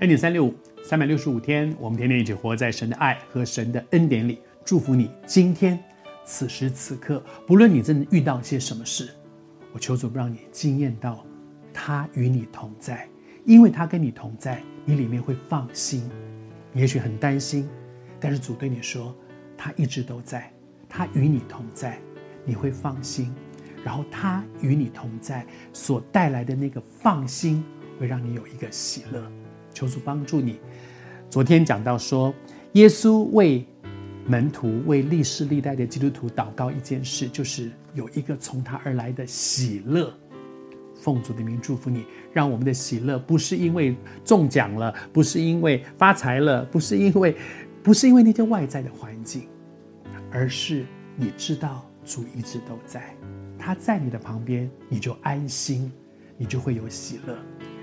恩典三六五，三百六十五天，我们天天一起活在神的爱和神的恩典里。祝福你今天此时此刻，不论你正遇到些什么事，我求主不让你惊艳到他与你同在，因为他跟你同在，你里面会放心。你也许很担心，但是主对你说，他一直都在，他与你同在，你会放心。然后他与你同在所带来的那个放心，会让你有一个喜乐。求主帮助你。昨天讲到说，耶稣为门徒、为历世历代的基督徒祷告一件事，就是有一个从他而来的喜乐。奉主的名祝福你，让我们的喜乐不是因为中奖了，不是因为发财了，不是因为，不是因为那些外在的环境，而是你知道主一直都在，他在你的旁边，你就安心，你就会有喜乐。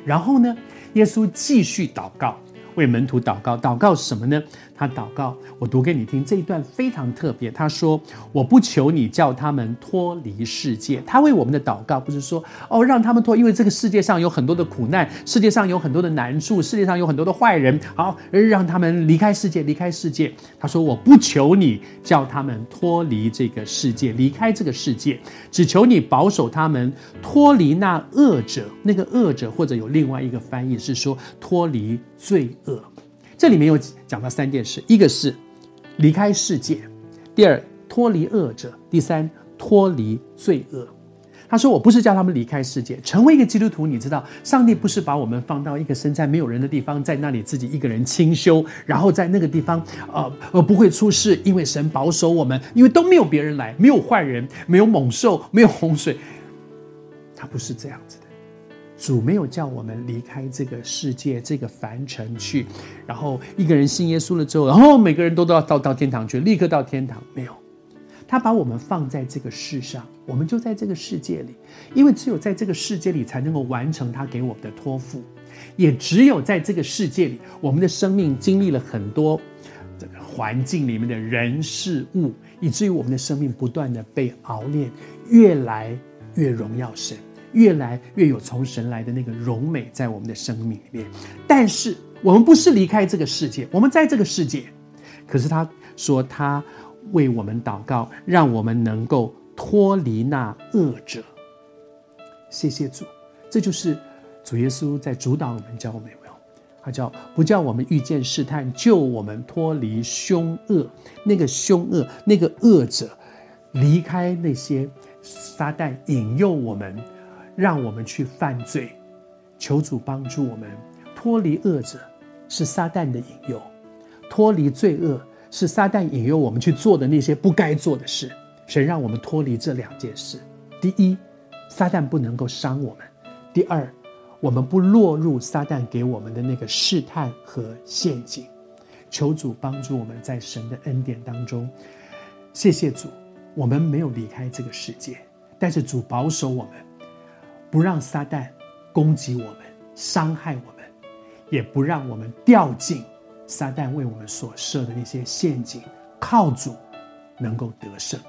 然后呢，耶稣继续祷告，为门徒祷告。祷告什么呢？他祷告，我读给你听，这一段非常特别。他说：“我不求你叫他们脱离世界。”他为我们的祷告不是说哦，让他们脱，因为这个世界上有很多的苦难，世界上有很多的难处，世界上有很多的坏人，好，让他们离开世界，离开世界。他说：“我不求你叫他们脱离这个世界，离开这个世界，只求你保守他们脱离那恶者。那个恶者，或者有另外一个翻译是说脱离罪。”恶这里面有讲到三件事：一个是离开世界，第二脱离恶者，第三脱离罪恶。他说：“我不是叫他们离开世界，成为一个基督徒。你知道，上帝不是把我们放到一个身在没有人的地方，在那里自己一个人清修，然后在那个地方，呃呃不会出事，因为神保守我们，因为都没有别人来，没有坏人，没有猛兽，没有洪水。他不是这样子的。”主没有叫我们离开这个世界、这个凡尘去，然后一个人信耶稣了之后，然后每个人都都要到到天堂去，立刻到天堂。没有，他把我们放在这个世上，我们就在这个世界里，因为只有在这个世界里才能够完成他给我们的托付，也只有在这个世界里，我们的生命经历了很多这个环境里面的人事物，以至于我们的生命不断的被熬炼，越来越荣耀神。越来越有从神来的那个荣美在我们的生命里面，但是我们不是离开这个世界，我们在这个世界。可是他说他为我们祷告，让我们能够脱离那恶者。谢谢主，这就是主耶稣在主导我们教我们有没有？他叫不叫我们遇见试探，救我们脱离凶恶。那个凶恶，那个恶者，离开那些撒旦引诱我们。让我们去犯罪，求主帮助我们脱离恶者，是撒旦的引诱；脱离罪恶，是撒旦引诱我们去做的那些不该做的事。神让我们脱离这两件事：第一，撒旦不能够伤我们；第二，我们不落入撒旦给我们的那个试探和陷阱。求主帮助我们在神的恩典当中。谢谢主，我们没有离开这个世界，但是主保守我们。不让撒旦攻击我们、伤害我们，也不让我们掉进撒旦为我们所设的那些陷阱，靠主能够得胜。